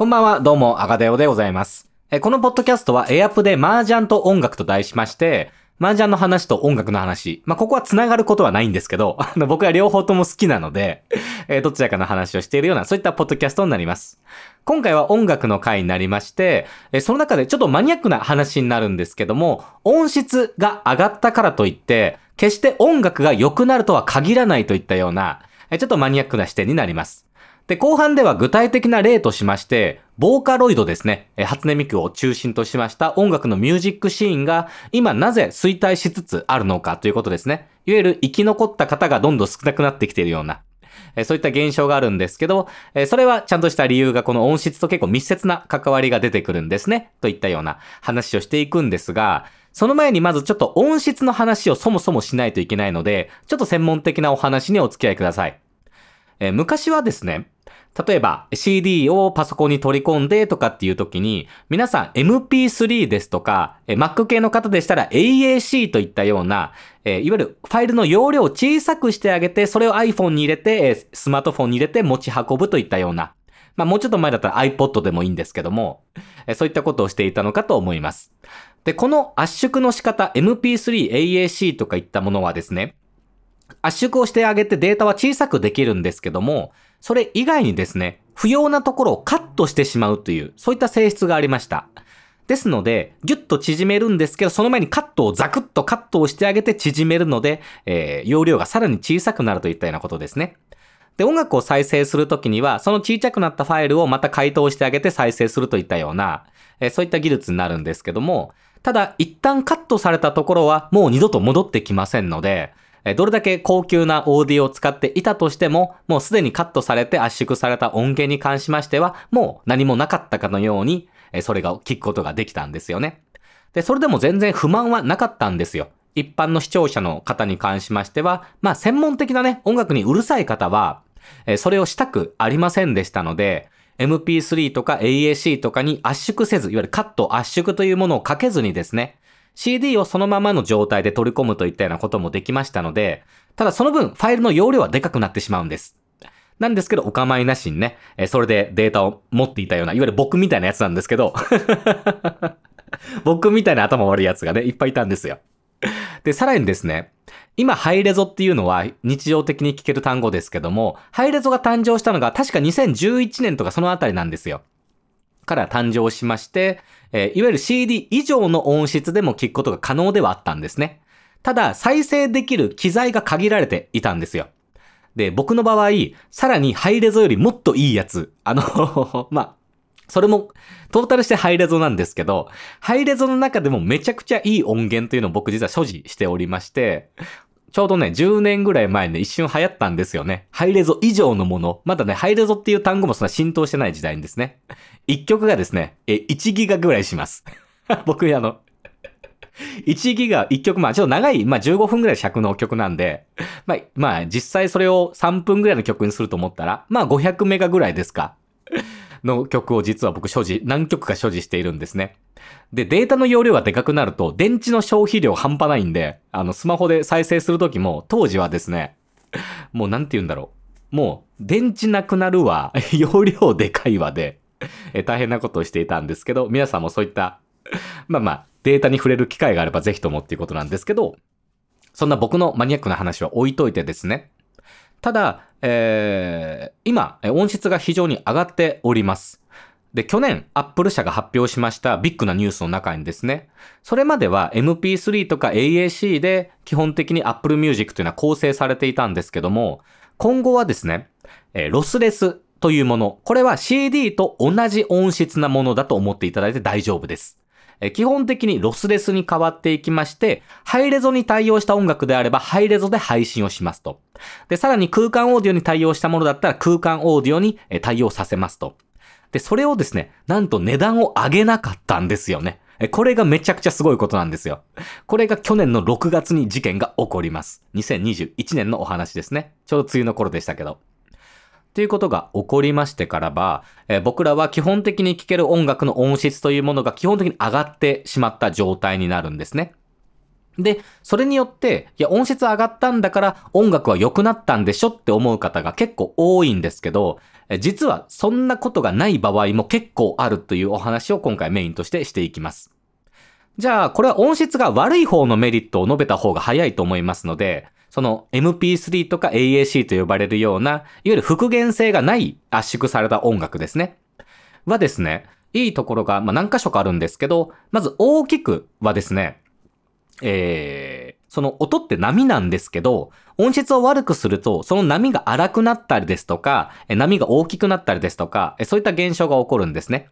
こんばんは、どうも、アガデオでございます。えこのポッドキャストは、エアプで麻雀と音楽と題しまして、麻雀の話と音楽の話。まあ、ここは繋がることはないんですけど、あの、僕は両方とも好きなので、えどちらかの話をしているような、そういったポッドキャストになります。今回は音楽の回になりまして、えその中でちょっとマニアックな話になるんですけども、音質が上がったからといって、決して音楽が良くなるとは限らないといったような、えちょっとマニアックな視点になります。で、後半では具体的な例としまして、ボーカロイドですね、え初音ミクを中心としました音楽のミュージックシーンが今なぜ衰退しつつあるのかということですね。いわゆる生き残った方がどんどん少なくなってきているような、そういった現象があるんですけど、えそれはちゃんとした理由がこの音質と結構密接な関わりが出てくるんですね。といったような話をしていくんですが、その前にまずちょっと音質の話をそもそもしないといけないので、ちょっと専門的なお話にお付き合いください。え昔はですね、例えば CD をパソコンに取り込んでとかっていう時に、皆さん MP3 ですとか、Mac 系の方でしたら AAC といったような、いわゆるファイルの容量を小さくしてあげて、それを iPhone に入れて、スマートフォンに入れて持ち運ぶといったような、まあもうちょっと前だったら iPod でもいいんですけども、そういったことをしていたのかと思います。で、この圧縮の仕方、MP3、AAC とかいったものはですね、圧縮をしてあげてデータは小さくできるんですけども、それ以外にですね、不要なところをカットしてしまうという、そういった性質がありました。ですので、ギュッと縮めるんですけど、その前にカットをザクッとカットをしてあげて縮めるので、えー容量がさらに小さくなるといったようなことですね。で、音楽を再生するときには、その小さくなったファイルをまた解凍してあげて再生するといったような、えーそういった技術になるんですけども、ただ、一旦カットされたところはもう二度と戻ってきませんので、どれだけ高級なオーディオを使っていたとしても、もうすでにカットされて圧縮された音源に関しましては、もう何もなかったかのように、えそれが聞くことができたんですよね。で、それでも全然不満はなかったんですよ。一般の視聴者の方に関しましては、まあ専門的なね、音楽にうるさい方は、えそれをしたくありませんでしたので、MP3 とか AAC とかに圧縮せず、いわゆるカット圧縮というものをかけずにですね、CD をそのままの状態で取り込むといったようなこともできましたので、ただその分ファイルの容量はでかくなってしまうんです。なんですけど、お構いなしにね、えそれでデータを持っていたような、いわゆる僕みたいなやつなんですけど、僕みたいな頭悪いやつがね、いっぱいいたんですよ。で、さらにですね、今、ハイレゾっていうのは日常的に聞ける単語ですけども、ハイレゾが誕生したのが確か2011年とかそのあたりなんですよ。から誕生しまして、えーいわゆる CD 以上の音質でも聞くことが可能ではあったんですね。ただ、再生できる機材が限られていたんですよ。で、僕の場合、さらにハイレゾよりもっといいやつ。あの、ま、それも、トータルしてハイレゾなんですけど、ハイレゾの中でもめちゃくちゃいい音源というのを僕実は所持しておりまして、ちょうどね、10年ぐらい前に、一瞬流行ったんですよね。ハイレゾ以上のもの。まだね、ハイレゾっていう単語もそんな浸透してない時代にですね。一曲がですね、え、1ギガぐらいします。僕、あの、1ギガ、1曲、まあちょっと長い、まあ15分ぐらい尺の曲なんで、まあ、まあ実際それを3分ぐらいの曲にすると思ったら、まあ500メガぐらいですか。の曲を実は僕所持、何曲か所持しているんですね。で、データの容量がでかくなると、電池の消費量半端ないんで、あの、スマホで再生するときも、当時はですね、もうなんて言うんだろう。もう、電池なくなるわ、容量でかいわで、え大変なことをしていたんですけど、皆さんもそういった、まあまあ、データに触れる機会があればぜひともっていうことなんですけど、そんな僕のマニアックな話は置いといてですね。ただ、えー今、音質が非常に上がっております。で、去年、アップル社が発表しましたビッグなニュースの中にですね、それまでは MP3 とか AAC で基本的に Apple Music というのは構成されていたんですけども、今後はですね、えーロスレスというもの、これは CD と同じ音質なものだと思っていただいて大丈夫です。基本的にロスレスに変わっていきまして、ハイレゾに対応した音楽であれば、ハイレゾで配信をしますと。で、さらに空間オーディオに対応したものだったら、空間オーディオに対応させますと。で、それをですね、なんと値段を上げなかったんですよね。これがめちゃくちゃすごいことなんですよ。これが去年の6月に事件が起こります。2021年のお話ですね。ちょうど梅雨の頃でしたけど。っていうことが起こりましてからば、えー僕らは基本的に聴ける音楽の音質というものが基本的に上がってしまった状態になるんですね。で、それによって、いや、音質上がったんだから音楽は良くなったんでしょって思う方が結構多いんですけど、実はそんなことがない場合も結構あるというお話を今回メインとしてしていきます。じゃあ、これは音質が悪い方のメリットを述べた方が早いと思いますので、その MP3 とか AAC と呼ばれるような、いわゆる復元性がない圧縮された音楽ですね。はですね、いいところが、まあ、何箇所かあるんですけど、まず大きくはですね、えー、その音って波なんですけど、音質を悪くすると、その波が荒くなったりですとか、波が大きくなったりですとか、そういった現象が起こるんですね。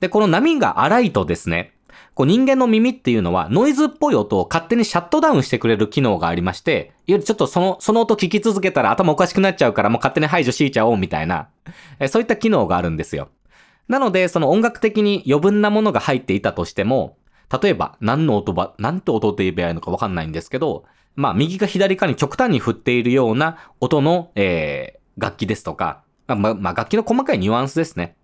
で、この波が荒いとですね、こう人間の耳っていうのはノイズっぽい音を勝手にシャットダウンしてくれる機能がありまして、いわゆるちょっとその、その音聞き続けたら頭おかしくなっちゃうからもう勝手に排除しちゃおうみたいな、えそういった機能があるんですよ。なので、その音楽的に余分なものが入っていたとしても、例えば何の音ば、なんて音って言えばいいのかわかんないんですけど、まあ右か左かに極端に振っているような音の、えー、楽器ですとか、まあ、まあ、楽器の細かいニュアンスですね。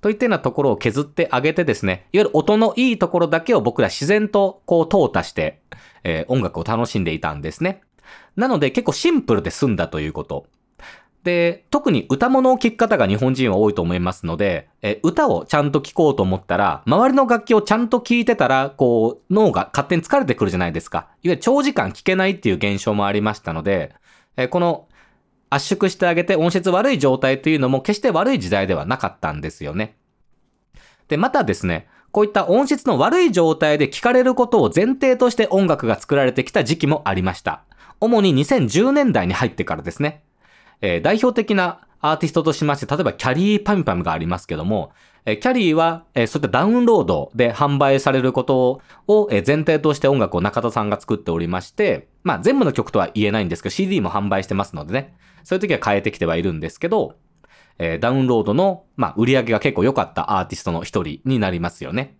といったようなところを削ってあげてですね、いわゆる音のいいところだけを僕ら自然とこう淘汰して、えー、音楽を楽しんでいたんですね。なので結構シンプルで済んだということ。で、特に歌物を聴く方が日本人は多いと思いますので、え歌をちゃんと聴こうと思ったら、周りの楽器をちゃんと聴いてたら、こう、脳が勝手に疲れてくるじゃないですか。いわゆる長時間聴けないっていう現象もありましたので、えこの圧縮してあげて音質悪い状態というのも決して悪い時代ではなかったんですよね。で、またですね、こういった音質の悪い状態で聴かれることを前提として音楽が作られてきた時期もありました。主に2010年代に入ってからですね。えー、代表的なアーティストとしまして、例えばキャリーパミパミがありますけども、えー、キャリーは、えー、そういったダウンロードで販売されることを、え、前提として音楽を中田さんが作っておりまして、まあ全部の曲とは言えないんですけど、CD も販売してますのでね、そういう時は変えてきてはいるんですけど、えー、ダウンロードの、まあ、売り上げが結構良かったアーティストの一人になりますよね。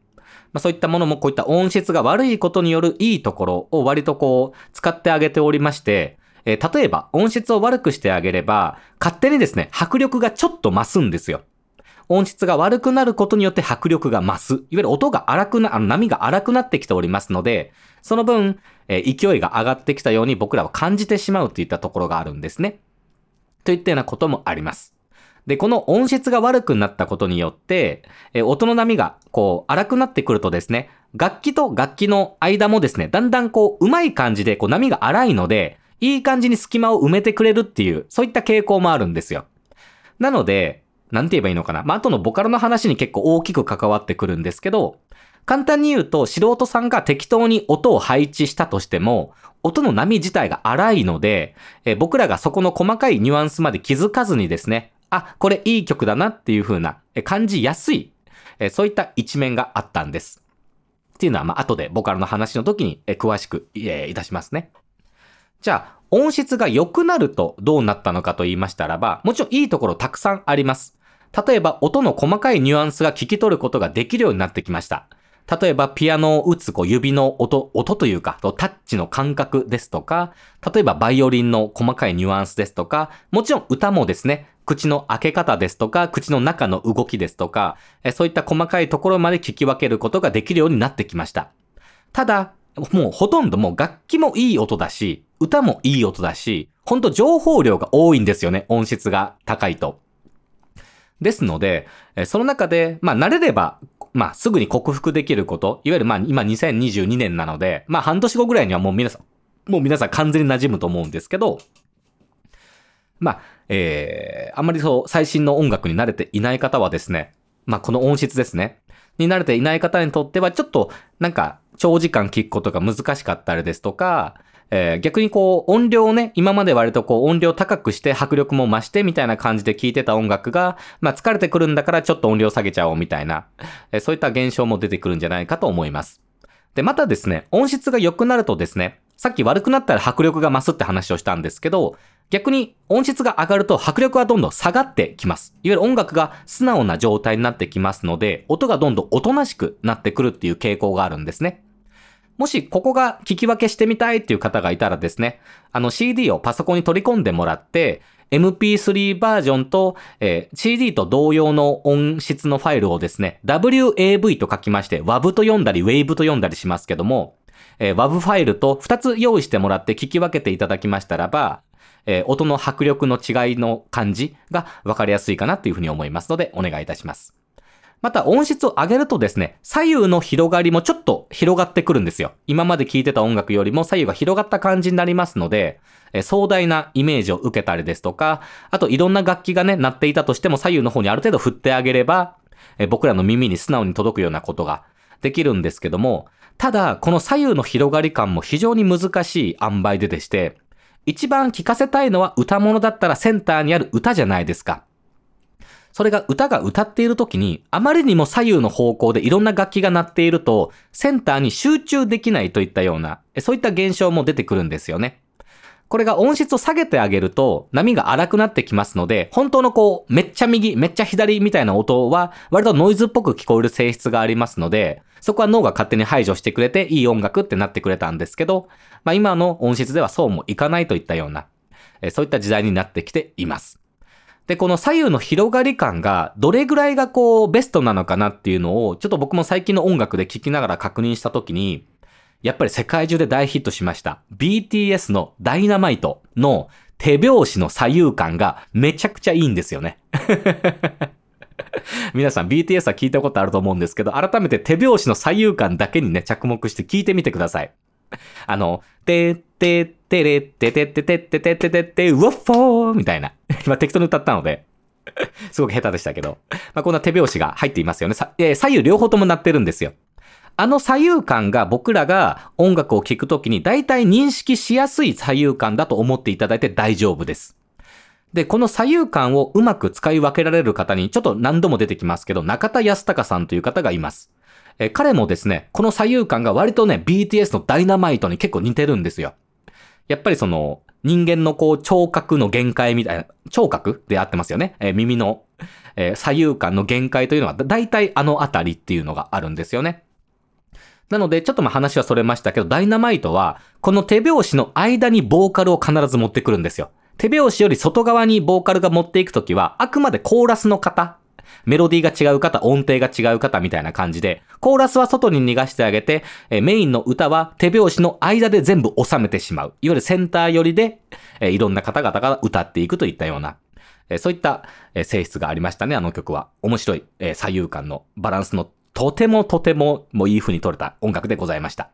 まあ、そういったものもこういった音質が悪いことによるいいところを割とこう使ってあげておりまして、えー、例えば音質を悪くしてあげれば、勝手にですね、迫力がちょっと増すんですよ。音質が悪くなることによって迫力が増す。いわゆる音が荒くな、あの波が荒くなってきておりますので、その分、え、勢いが上がってきたように僕らは感じてしまうといったところがあるんですね。といったようなこともあります。で、この音質が悪くなったことによって、え音の波がこう荒くなってくるとですね、楽器と楽器の間もですね、だんだんこう、うまい感じでこう波が荒いので、いい感じに隙間を埋めてくれるっていう、そういった傾向もあるんですよ。なので、なんて言えばいいのかな。まあ、後のボカロの話に結構大きく関わってくるんですけど、簡単に言うと、素人さんが適当に音を配置したとしても、音の波自体が荒いので、え僕らがそこの細かいニュアンスまで気づかずにですね、あ、これいい曲だなっていう風な、え感じやすい、えそういった一面があったんです。っていうのは、まあ、後でボカルの話の時にえ詳しく、えいたしますね。じゃあ、音質が良くなるとどうなったのかと言いましたらば、もちろんいいところたくさんあります。例えば、音の細かいニュアンスが聞き取ることができるようになってきました。例えば、ピアノを打つこう指の音、音というか、タッチの感覚ですとか、例えばバイオリンの細かいニュアンスですとか、もちろん歌もですね、口の開け方ですとか、口の中の動きですとか、そういった細かいところまで聞き分けることができるようになってきました。ただ、もうほとんどもう楽器もいい音だし、歌もいい音だし、ほんと情報量が多いんですよね、音質が高いと。ですので、その中で、まあ慣れれば、まあすぐに克服できること、いわゆるまあ今2022年なので、まあ半年後ぐらいにはもう皆さん、もう皆さん完全に馴染むと思うんですけど、まあ、えー、あんまりそう、最新の音楽に慣れていない方はですね、まあ、この音質ですね、に慣れていない方にとっては、ちょっと、なんか、長時間聴くことが難しかったりですとか、えー、逆にこう、音量をね、今まで割とこう、音量高くして迫力も増してみたいな感じで聴いてた音楽が、まあ、疲れてくるんだからちょっと音量下げちゃおうみたいな、えー、そういった現象も出てくるんじゃないかと思います。で、またですね、音質が良くなるとですね、さっき悪くなったら迫力が増すって話をしたんですけど、逆に音質が上がると迫力はどんどん下がってきます。いわゆる音楽が素直な状態になってきますので、音がどんどんおとなしくなってくるっていう傾向があるんですね。もしここが聞き分けしてみたいっていう方がいたらですね、あの CD をパソコンに取り込んでもらって、MP3 バージョンと、えー、CD と同様の音質のファイルをですね、WAV と書きまして、WAV と読んだり WAVE と読んだりしますけども、えー、WAV ファイルと2つ用意してもらって聞き分けていただきましたらば、えー音の迫力の違いの感じが分かりやすいかなというふうに思いますので、お願いいたします。また音質を上げるとですね、左右の広がりもちょっと広がってくるんですよ。今まで聴いてた音楽よりも左右が広がった感じになりますので、え壮大なイメージを受けたりですとか、あといろんな楽器がね、鳴っていたとしても左右の方にある程度振ってあげれば、え僕らの耳に素直に届くようなことができるんですけども、ただ、この左右の広がり感も非常に難しい塩梅ででして、一番聴かせたいのは歌物だったらセンターにある歌じゃないですか。それが歌が歌っている時に、あまりにも左右の方向でいろんな楽器が鳴っていると、センターに集中できないといったような、そういった現象も出てくるんですよね。これが音質を下げてあげると、波が荒くなってきますので、本当のこう、めっちゃ右、めっちゃ左みたいな音は、割とノイズっぽく聞こえる性質がありますので、そこは脳が勝手に排除してくれて、いい音楽ってなってくれたんですけど、まあ今の音質ではそうもいかないといったような、そういった時代になってきています。で、この左右の広がり感がどれぐらいがこうベストなのかなっていうのをちょっと僕も最近の音楽で聞きながら確認したときに、やっぱり世界中で大ヒットしました。BTS のダイナマイトの手拍子の左右感がめちゃくちゃいいんですよね。皆さん BTS は聞いたことあると思うんですけど、改めて手拍子の左右感だけにね、着目して聞いてみてください。あの、てってってれっててっててててててて、うわっフォーみたいな。今適当に歌ったので、すごく下手でしたけど。まあ、こんな手拍子が入っていますよね。さえー左右両方とも鳴ってるんですよ。あの左右感が僕らが音楽を聴くときに大体認識しやすい左右感だと思っていただいて大丈夫です。で、この左右感をうまく使い分けられる方にちょっと何度も出てきますけど、中田康隆さんという方がいます。えー彼もですね、この左右感が割とね、BTS のダイナマイトに結構似てるんですよ。やっぱりその、人間のこう、聴覚の限界みたいな、聴覚であってますよね。えー耳の、えー左右感の限界というのは、だ大体あのあたりっていうのがあるんですよね。なので、ちょっとまあ話はそれましたけど、ダイナマイトは、この手拍子の間にボーカルを必ず持ってくるんですよ。手拍子より外側にボーカルが持っていくときは、あくまでコーラスの方、メロディーが違う方、音程が違う方みたいな感じで、コーラスは外に逃がしてあげて、えメインの歌は手拍子の間で全部収めてしまう。いわゆるセンター寄りで、えーいろんな方々が歌っていくといったような、えそういったえ性質がありましたね、あの曲は。面白い、え左右感のバランスのとてもとてももういい風に撮れた音楽でございました。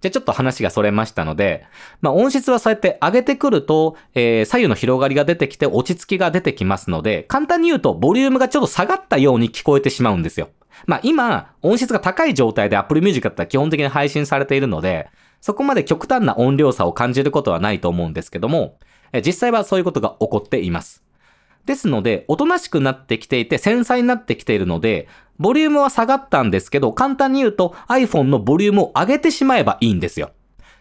じゃあちょっと話がそれましたので、まあ音質はそうやって上げてくると、えー左右の広がりが出てきて落ち着きが出てきますので、簡単に言うとボリュームがちょっと下がったように聞こえてしまうんですよ。まあ今、音質が高い状態で Apple Music だったら基本的に配信されているので、そこまで極端な音量差を感じることはないと思うんですけども、実際はそういうことが起こっています。ですので、おとなしくなってきていて、繊細になってきているので、ボリュームは下がったんですけど、簡単に言うと iPhone のボリュームを上げてしまえばいいんですよ。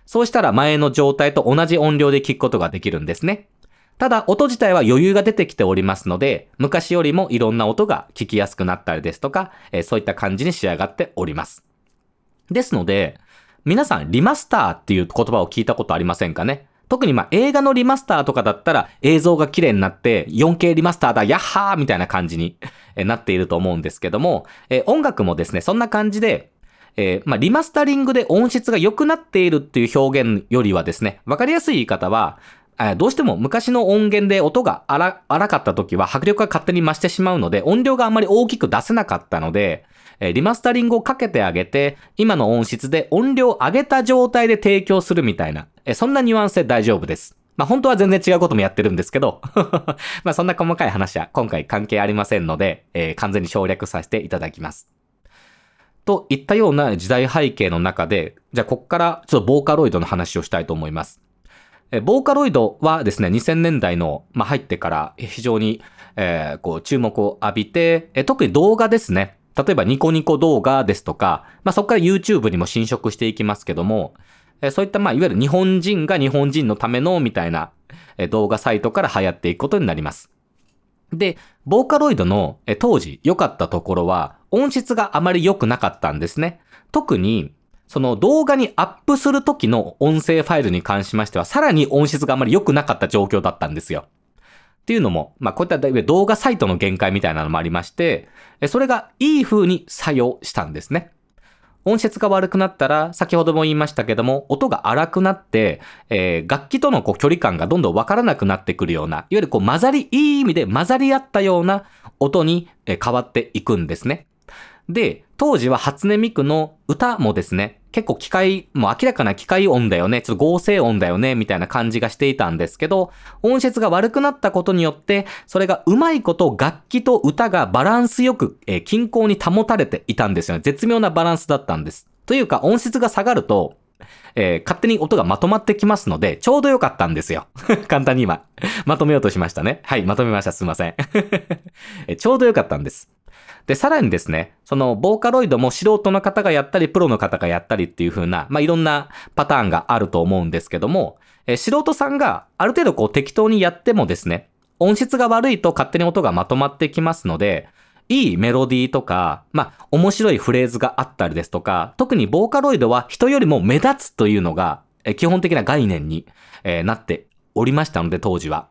そうしたら前の状態と同じ音量で聞くことができるんですね。ただ、音自体は余裕が出てきておりますので、昔よりもいろんな音が聞きやすくなったりですとか、えそういった感じに仕上がっております。ですので、皆さんリマスターっていう言葉を聞いたことありませんかね？特にまあ映画のリマスターとかだったら映像が綺麗になって 4K リマスターだ、ヤッハーみたいな感じになっていると思うんですけども、え音楽もですね、そんな感じで、えーまあ、リマスタリングで音質が良くなっているっていう表現よりはですね、わかりやすい言い方は、どうしても昔の音源で音が荒荒かった時は迫力が勝手に増してしまうので、音量があんまり大きく出せなかったので、えリマスタリングをかけてあげて、今の音質で音量を上げた状態で提供するみたいな、えそんなニュアンスで大丈夫です。まあ本当は全然違うこともやってるんですけど、まあそんな細かい話は今回関係ありませんので、えー完全に省略させていただきます。といったような時代背景の中で、じゃあこっからちょっとボーカロイドの話をしたいと思います。えボーカロイドはですね、2000年代の、まあ、入ってから非常に、えーこう注目を浴びて、え特に動画ですね。例えばニコニコ動画ですとか、まあ、そこから YouTube にも侵食していきますけども、えそういった、まあ、いわゆる日本人が日本人のためのみたいなえ動画サイトから流行っていくことになります。で、ボーカロイドのえ当時良かったところは音質があまり良くなかったんですね。特に、その動画にアップする時の音声ファイルに関しましては、さらに音質があまり良くなかった状況だったんですよ。っていうのも、まあ、こういった動画サイトの限界みたいなのもありまして、それがいい風に作用したんですね。音質が悪くなったら、先ほども言いましたけども、音が荒くなって、えー、楽器とのこう距離感がどんどんわからなくなってくるような、いわゆるこう混ざり、いい意味で混ざり合ったような音に変わっていくんですね。で、当時は初音ミクの歌もですね、結構機械、もう明らかな機械音だよね、ちょっと合成音だよね、みたいな感じがしていたんですけど、音質が悪くなったことによって、それがうまいこと楽器と歌がバランスよく、えー、均衡に保たれていたんですよね。絶妙なバランスだったんです。というか、音質が下がると、えー、勝手に音がまとまってきますので、ちょうどよかったんですよ。簡単に今、まとめようとしましたね。はい、まとめました。すいません。ちょうどよかったんです。で、さらにですね、その、ボーカロイドも素人の方がやったり、プロの方がやったりっていう風な、まあ、いろんなパターンがあると思うんですけども、え、素人さんがある程度こう適当にやってもですね、音質が悪いと勝手に音がまとまってきますので、いいメロディーとか、まあ、面白いフレーズがあったりですとか、特にボーカロイドは人よりも目立つというのが、え基本的な概念に、え、なっておりましたので、当時は。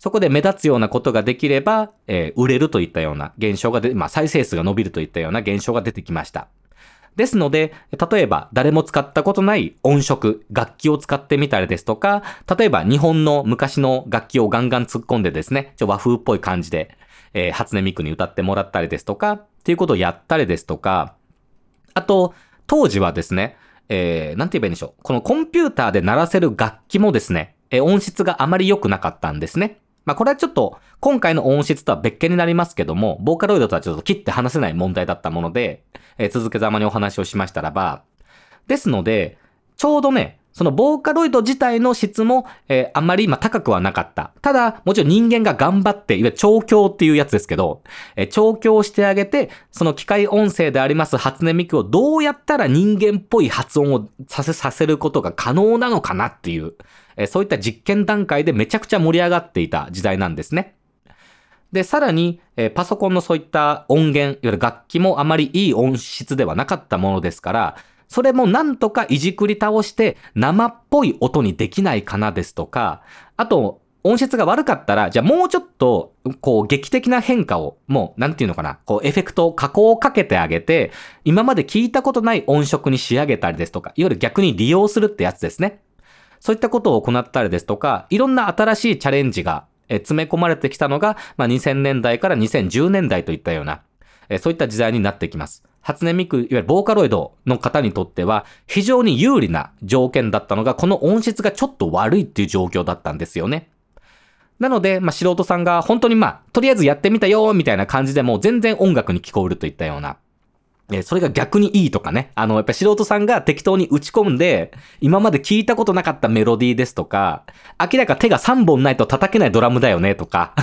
そこで目立つようなことができれば、えー、売れるといったような現象がで、まあ、再生数が伸びるといったような現象が出てきました。ですので、例えば誰も使ったことない音色、楽器を使ってみたりですとか、例えば日本の昔の楽器をガンガン突っ込んでですね、ちょ和風っぽい感じで、えー、初音ミクに歌ってもらったりですとか、っていうことをやったりですとか、あと、当時はですね、えー、なんて言えばいいんでしょう。このコンピューターで鳴らせる楽器もですね、えー、音質があまり良くなかったんですね。まあこれはちょっと今回の音質とは別件になりますけども、ボーカロイドとはちょっと切って話せない問題だったもので、えー、続けざまにお話をしましたらば、ですので、ちょうどね、そのボーカロイド自体の質も、えー、あんまり今高くはなかった。ただ、もちろん人間が頑張って、いわゆる調教っていうやつですけど、えー、調教してあげて、その機械音声であります初音ミクをどうやったら人間っぽい発音をさせ、させることが可能なのかなっていう、えー、そういった実験段階でめちゃくちゃ盛り上がっていた時代なんですね。で、さらに、えー、パソコンのそういった音源、いわゆる楽器もあまりいい音質ではなかったものですから、それもなんとかいじくり倒して生っぽい音にできないかなですとか、あと、音質が悪かったら、じゃあもうちょっと、こう、劇的な変化を、もう、なんていうのかな、こう、エフェクト、加工をかけてあげて、今まで聞いたことない音色に仕上げたりですとか、いわゆる逆に利用するってやつですね。そういったことを行ったりですとか、いろんな新しいチャレンジが、詰め込まれてきたのが、まあ、2000年代から2010年代といったような、そういった時代になってきます。初音ミク、いわゆるボーカロイドの方にとっては非常に有利な条件だったのが、この音質がちょっと悪いっていう状況だったんですよね。なので、まあ、素人さんが本当にまあ、とりあえずやってみたよみたいな感じでも全然音楽に聞こえるといったような。えそれが逆にいいとかね。あの、やっぱ素人さんが適当に打ち込んで、今まで聞いたことなかったメロディーですとか、明らか手が3本ないと叩けないドラムだよねとか。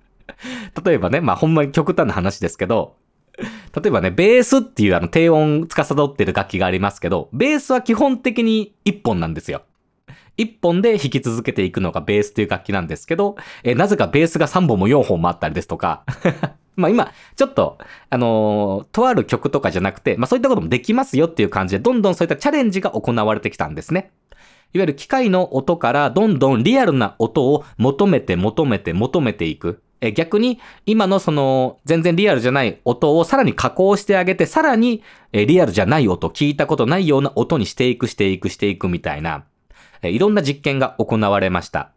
例えばね、まあほんまに極端な話ですけど、例えばね、ベースっていうあの低音司ってる楽器がありますけど、ベースは基本的に1本なんですよ。1本で弾き続けていくのがベースという楽器なんですけど、えなぜかベースが3本も4本もあったりですとか、まあ今、ちょっと、あのー、とある曲とかじゃなくて、まあそういったこともできますよっていう感じで、どんどんそういったチャレンジが行われてきたんですね。いわゆる機械の音からどんどんリアルな音を求めて求めて求めていく。え逆に今のその全然リアルじゃない音をさらに加工してあげて、さらにえリアルじゃない音、聞いたことないような音にしていくしていくしていくみたいな、えいろんな実験が行われました。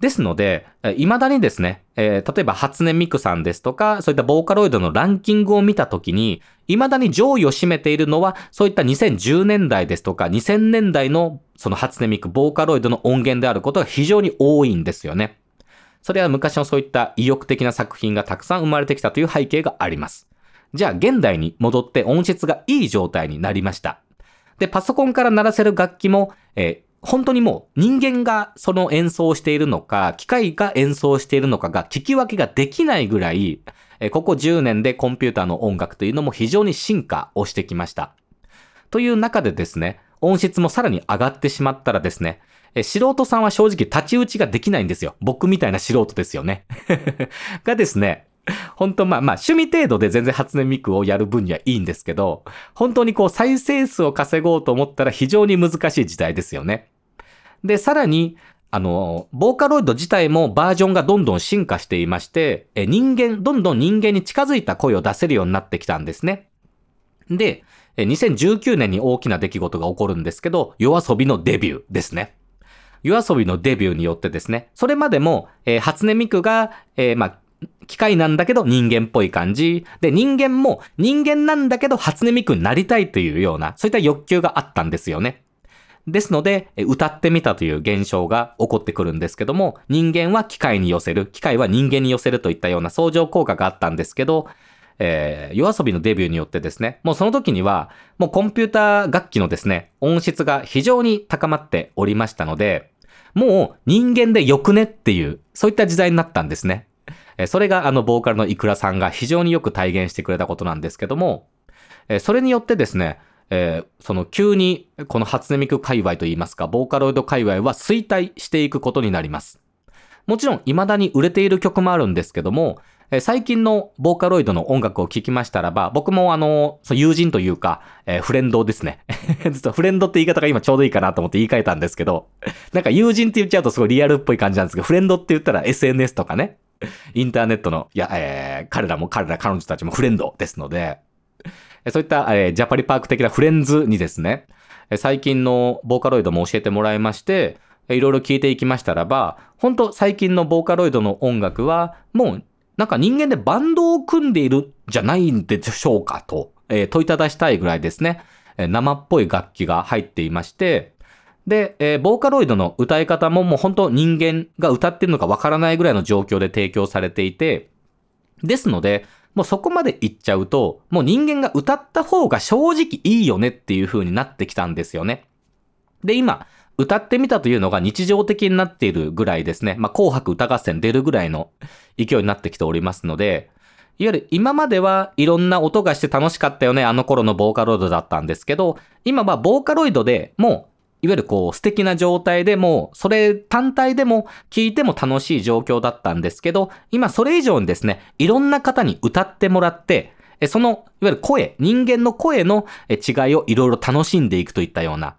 ですので、未だにですね、えー、例えば初音ミクさんですとか、そういったボーカロイドのランキングを見たときに、未だに上位を占めているのは、そういった2010年代ですとか、2000年代のその初音ミク、ボーカロイドの音源であることが非常に多いんですよね。それは昔のそういった意欲的な作品がたくさん生まれてきたという背景があります。じゃあ現代に戻って音質がいい状態になりました。で、パソコンから鳴らせる楽器も、えー、本当にもう人間がその演奏しているのか、機械が演奏しているのかが聞き分けができないぐらい、えここ10年でコンピューターの音楽というのも非常に進化をしてきました。という中でですね、音質もさらに上がってしまったらですね、え素人さんは正直太刀打ちができないんですよ。僕みたいな素人ですよね。がですね、本当まあまあ趣味程度で全然初音ミクをやる分にはいいんですけど、本当にこう再生数を稼ごうと思ったら非常に難しい時代ですよね。で、さらに、あの、ボーカロイド自体もバージョンがどんどん進化していまして、え人間、どんどん人間に近づいた声を出せるようになってきたんですね。で、2019年に大きな出来事が起こるんですけど、夜遊びのデビューですね。夜遊びのデビューによってですね、それまでも、えー、初音ミクが、えー、まあ、機械なんだけど人間っぽい感じ。で、人間も人間なんだけど初音ミクになりたいというような、そういった欲求があったんですよね。ですので、歌ってみたという現象が起こってくるんですけども、人間は機械に寄せる、機械は人間に寄せるといったような相乗効果があったんですけど、えー、夜遊びのデビューによってですね、もうその時には、もうコンピューター楽器のですね、音質が非常に高まっておりましたので、もう人間でよくねっていう、そういった時代になったんですね。えそれがあのボーカルのイクラさんが非常によく体現してくれたことなんですけども、えそれによってですね、えー、その急にこの初音ミク界隈といいますか、ボーカロイド界隈は衰退していくことになります。もちろん未だに売れている曲もあるんですけども、え最近のボーカロイドの音楽を聴きましたらば、僕もあの、友人というか、えー、フレンドですね。実はフレンドって言い方が今ちょうどいいかなと思って言い換えたんですけど、なんか友人って言っちゃうとすごいリアルっぽい感じなんですけど、フレンドって言ったら SNS とかね、インターネットの、いや、えー、彼らも彼ら彼女たちもフレンドですので、そういった、えー、ジャパリパーク的なフレンズにですね、最近のボーカロイドも教えてもらいまして、いろいろ聞いていきましたらば、本当最近のボーカロイドの音楽は、もうなんか人間でバンドを組んでいるじゃないんでしょうかと、えー、問いただしたいぐらいですね、えー、生っぽい楽器が入っていまして、で、えー、ボーカロイドの歌い方ももう本当人間が歌ってるのかわからないぐらいの状況で提供されていて、ですので、もうそこまで言っちゃうと、もう人間が歌った方が正直いいよねっていう風になってきたんですよね。で、今、歌ってみたというのが日常的になっているぐらいですね。まあ、紅白歌合戦出るぐらいの勢いになってきておりますので、いわゆる今まではいろんな音がして楽しかったよね、あの頃のボーカロイドだったんですけど、今はボーカロイドでもう、いわゆるこう素敵な状態でも、それ単体でも聴いても楽しい状況だったんですけど、今それ以上にですね、いろんな方に歌ってもらって、その、いわゆる声、人間の声の違いをいろいろ楽しんでいくといったような、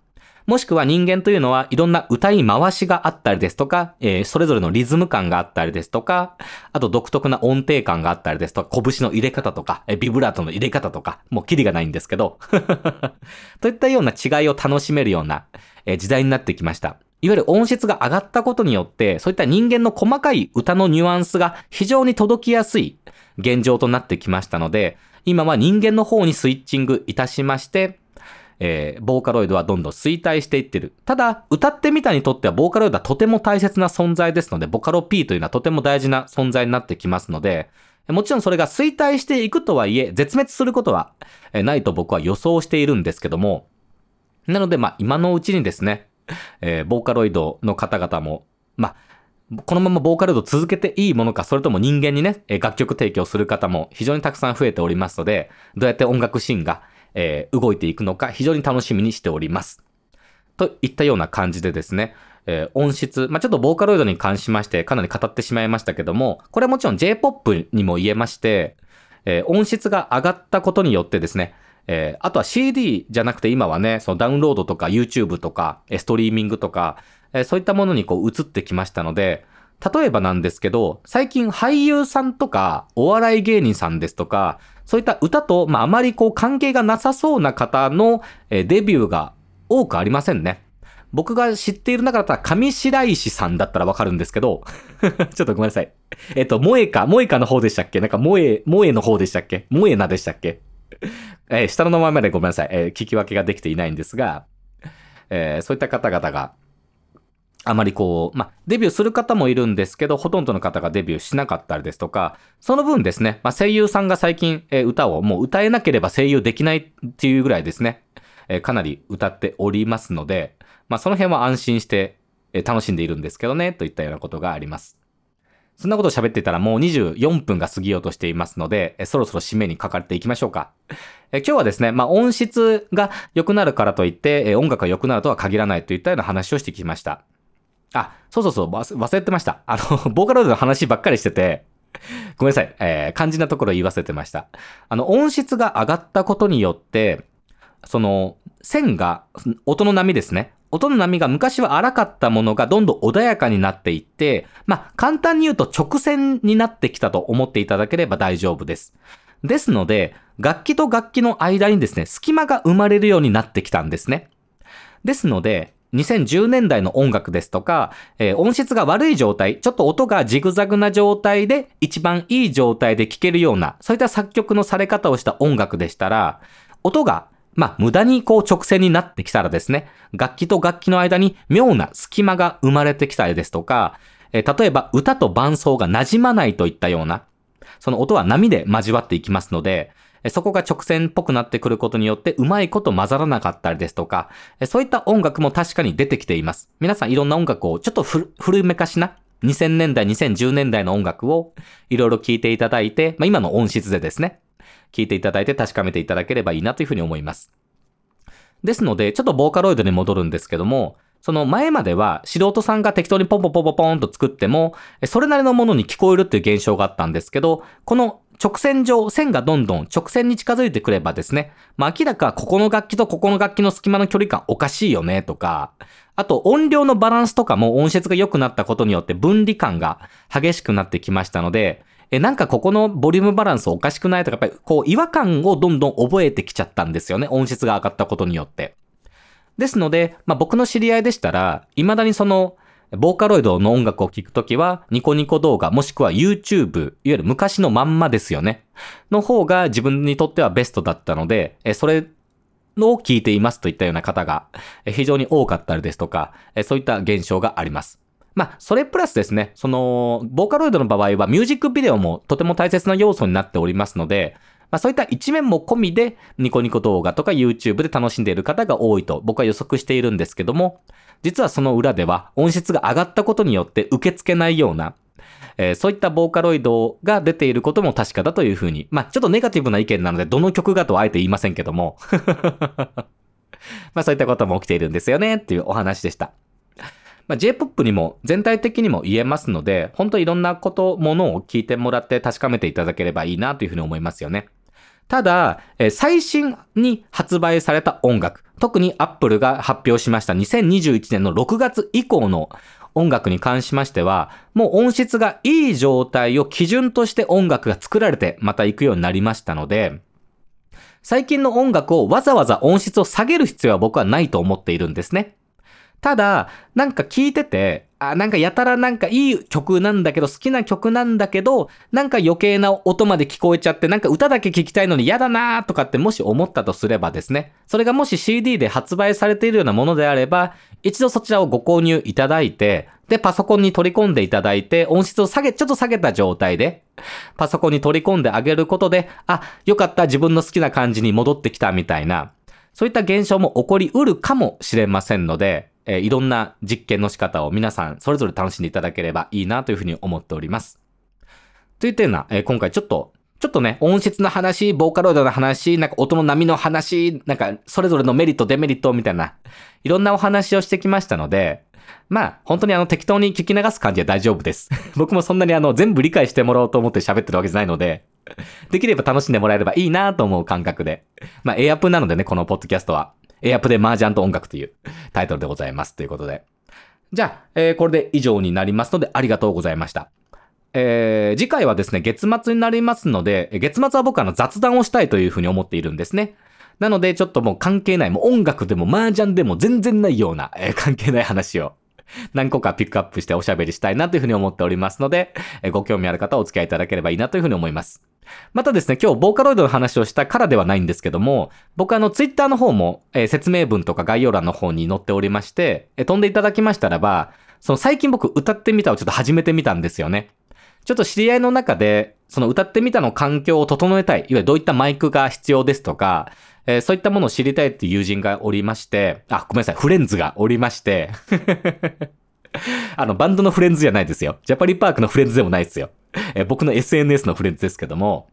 もしくは人間というのはいろんな歌い回しがあったりですとか、えー、それぞれのリズム感があったりですとか、あと独特な音程感があったりですとか、拳の入れ方とか、え、ビブラートの入れ方とか、もうキリがないんですけど、といったような違いを楽しめるような、え、時代になってきました。いわゆる音質が上がったことによって、そういった人間の細かい歌のニュアンスが非常に届きやすい現状となってきましたので、今は人間の方にスイッチングいたしまして、えー、ボーカロイドはどんどん衰退していってる。ただ、歌ってみたにとってはボーカロイドはとても大切な存在ですので、ボカロ P というのはとても大事な存在になってきますので、もちろんそれが衰退していくとはいえ、絶滅することはないと僕は予想しているんですけども、なので、まあ、今のうちにですね、えー、ボーカロイドの方々も、まあ、このままボーカロイド続けていいものか、それとも人間にね、楽曲提供する方も非常にたくさん増えておりますので、どうやって音楽シーンがえー、動いていくのか非常に楽しみにしております。といったような感じでですね、えー、音質、まあ、ちょっとボーカロイドに関しましてかなり語ってしまいましたけども、これはもちろん J-POP にも言えまして、えー、音質が上がったことによってですね、えー、あとは CD じゃなくて今はね、そのダウンロードとか YouTube とか、ストリーミングとか、え、そういったものにこう移ってきましたので、例えばなんですけど、最近俳優さんとか、お笑い芸人さんですとか、そういった歌と、まあ、あまりこう関係がなさそうな方の、えデビューが多くありませんね。僕が知っている中だったら上白石さんだったらわかるんですけど、ちょっとごめんなさい。えっと、萌えか、萌えかの方でしたっけ？なんか萌え、萌えの方でしたっけ？萌えなでしたっけ？えー、下の名前までごめんなさい。えー、聞き分けができていないんですが、えー、そういった方々が、あまりこう、まあ、デビューする方もいるんですけど、ほとんどの方がデビューしなかったりですとか、その分ですね、まあ、声優さんが最近、えー、歌をもう歌えなければ声優できないっていうぐらいですね、えー、かなり歌っておりますので、まあ、その辺は安心して、えー、楽しんでいるんですけどね、といったようなことがあります。そんなこと喋ってたらもう24分が過ぎようとしていますので、えそろそろ締めにかかっていきましょうか。え今日はですね、まあ、音質が良くなるからといって、え音楽が良くなるとは限らないといったような話をしてきました。あ、そうそうそう、忘れてました。あの、ボーカロイドの話ばっかりしてて、ごめんなさい。えー、肝心なところ言い忘れてました。あの、音質が上がったことによって、その、線が、音の波ですね。音の波が昔は荒かったものがどんどん穏やかになっていって、まあ、簡単に言うと直線になってきたと思っていただければ大丈夫です。ですので、楽器と楽器の間にですね、隙間が生まれるようになってきたんですね。ですので、2010年代の音楽ですとか、えー、音質が悪い状態、ちょっと音がジグザグな状態で一番いい状態で聴けるような、そういった作曲のされ方をした音楽でしたら、音が、まあ、無駄にこう直線になってきたらですね、楽器と楽器の間に妙な隙間が生まれてきたりですとか、えー、例えば歌と伴奏が馴染まないといったような、その音は波で交わっていきますので、そこが直線っぽくなってくることによってうまいこと混ざらなかったりですとか、そういった音楽も確かに出てきています。皆さんいろんな音楽をちょっと古めかしな2000年代、2010年代の音楽をいろいろ聴いていただいて、まあ、今の音質でですね、聴いていただいて確かめていただければいいなというふうに思います。ですので、ちょっとボーカロイドに戻るんですけども、その前までは素人さんが適当にポンポンポンポンポンと作っても、それなりのものに聞こえるっていう現象があったんですけど、この直線上、線がどんどん直線に近づいてくればですね、まあ明らかここの楽器とここの楽器の隙間の距離感おかしいよねとか、あと音量のバランスとかも音質が良くなったことによって分離感が激しくなってきましたので、え、なんかここのボリュームバランスおかしくないとか、やっぱりこう違和感をどんどん覚えてきちゃったんですよね。音質が上がったことによって。ですので、まあ僕の知り合いでしたら、未だにその、ボーカロイドの音楽を聴くときは、ニコニコ動画、もしくは YouTube、いわゆる昔のまんまですよね。の方が自分にとってはベストだったので、それを聞いていますといったような方が非常に多かったりですとか、そういった現象があります。まあ、それプラスですね、その、ボーカロイドの場合はミュージックビデオもとても大切な要素になっておりますので、まあそういった一面も込みで、ニコニコ動画とか YouTube で楽しんでいる方が多いと僕は予測しているんですけども、実はその裏では音質が上がったことによって受け付けないような、えー、そういったボーカロイドが出ていることも確かだというふうに、まあちょっとネガティブな意見なのでどの曲がとはあえて言いませんけども、まあそういったことも起きているんですよねっていうお話でした。まあ、J-POP にも全体的にも言えますので、本当いろんなこと、ものを聞いてもらって確かめていただければいいなというふうに思いますよね。ただ、最新に発売された音楽、特に Apple が発表しました2021年の6月以降の音楽に関しましては、もう音質がいい状態を基準として音楽が作られてまた行くようになりましたので、最近の音楽をわざわざ音質を下げる必要は僕はないと思っているんですね。ただ、なんか聞いてて、あ、なんかやたらなんかいい曲なんだけど、好きな曲なんだけど、なんか余計な音まで聞こえちゃって、なんか歌だけ聴きたいのに嫌だなーとかってもし思ったとすればですね、それがもし CD で発売されているようなものであれば、一度そちらをご購入いただいて、で、パソコンに取り込んでいただいて、音質を下げ、ちょっと下げた状態で、パソコンに取り込んであげることで、あ、よかった、自分の好きな感じに戻ってきたみたいな、そういった現象も起こりうるかもしれませんので、えー、いろんな実験の仕方を皆さんそれぞれ楽しんでいただければいいなというふうに思っております。といったような、えー、今回ちょっとちょっとね、音質の話、ボーカロイドの話、なんか音の波の話、なんかそれぞれのメリット、デメリットみたいな、いろんなお話をしてきましたので、まあ、本当にあの適当に聞き流す感じは大丈夫です。僕もそんなにあの全部理解してもらおうと思って喋ってるわけじゃないので、できれば楽しんでもらえればいいなと思う感覚で。まあ、エアプなのでね、このポッドキャストは。エアプで麻雀と音楽というタイトルでございます。ということで。じゃあ、えー、これで以上になりますので、ありがとうございました。えー、次回はですね、月末になりますので、月末は僕あの雑談をしたいというふうに思っているんですね。なので、ちょっともう関係ない、もう音楽でも麻雀でも全然ないような、えー、関係ない話を 何個かピックアップしておしゃべりしたいなというふうに思っておりますので、ご興味ある方はお付き合いいただければいいなというふうに思います。またですね、今日ボーカロイドの話をしたからではないんですけども、僕あのツイッターの方も、えー、説明文とか概要欄の方に載っておりまして、えー、飛んでいただきましたらば、その最近僕歌ってみたをちょっと始めてみたんですよね。ちょっと知り合いの中で、その歌ってみたの環境を整えたい、いわゆるどういったマイクが必要ですとか、えー、そういったものを知りたいっていう友人がおりまして、あ、ごめんなさい、フレンズがおりまして あの、バンドのフレンズじゃないですよ。ジャパリパークのフレンズでもないですよ。え僕の SNS のフレンズですけども、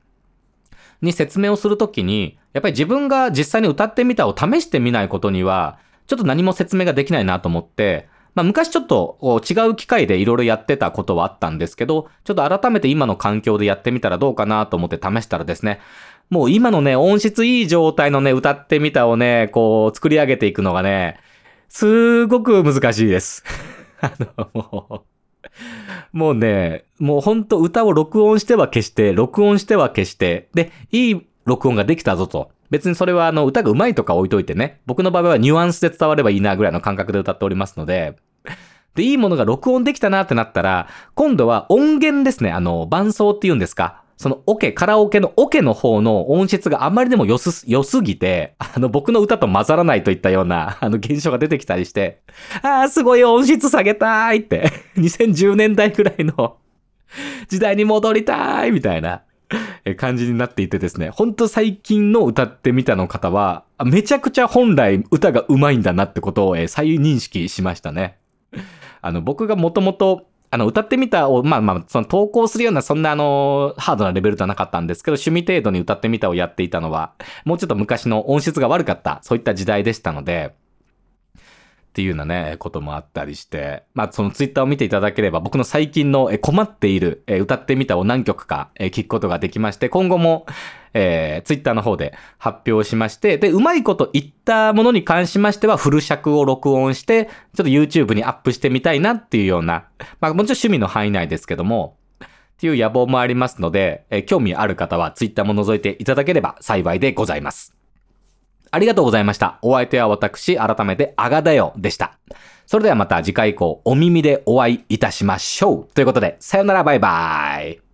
に説明をするときに、やっぱり自分が実際に歌ってみたを試してみないことには、ちょっと何も説明ができないなと思って、まあ昔ちょっと違う機会でいろいろやってたことはあったんですけど、ちょっと改めて今の環境でやってみたらどうかなと思って試したらですね、もう今のね、音質いい状態のね、歌ってみたをね、こう作り上げていくのがね、すごく難しいです。あの、もうもうね、もうほんと歌を録音しては消して、録音しては消して、で、いい録音ができたぞと。別にそれはあの歌が上手いとか置いといてね。僕の場合はニュアンスで伝わればいいなぐらいの感覚で歌っておりますので。で、いいものが録音できたなってなったら、今度は音源ですね。あの、伴奏っていうんですか。そのオケ、カラオケのオケの方の音質があまりでも良す、良すぎて、あの、僕の歌と混ざらないといったような、あの、現象が出てきたりして、あー、すごい音質下げたいって、2010年代くらいの時代に戻りたいみたいな感じになっていてですね、ほんと最近の歌ってみたの方は、めちゃくちゃ本来歌が上手いんだなってことを再認識しましたね。あの、僕がもともと、あの、歌ってみたを、まあまあ、その投稿するような、そんなあの、ハードなレベルとはなかったんですけど、趣味程度に歌ってみたをやっていたのは、もうちょっと昔の音質が悪かった、そういった時代でしたので、っていうようなね、こともあったりして、まあそのツイッターを見ていただければ僕の最近の困っている歌ってみたを何曲かえ聞くことができまして、今後もえー、ツイッターの方で発表しまして、で、うまいこと言ったものに関しましてはフル尺を録音して、ちょっと YouTube にアップしてみたいなっていうような、まあもちろん趣味の範囲内ですけども、っていう野望もありますので、えー興味ある方はツイッターも覗いていただければ幸いでございます。ありがとうございました。お相手は私、改めて、あがだよでした。それではまた次回以降、お耳でお会いいたしましょう。ということで、さよならバイバイ。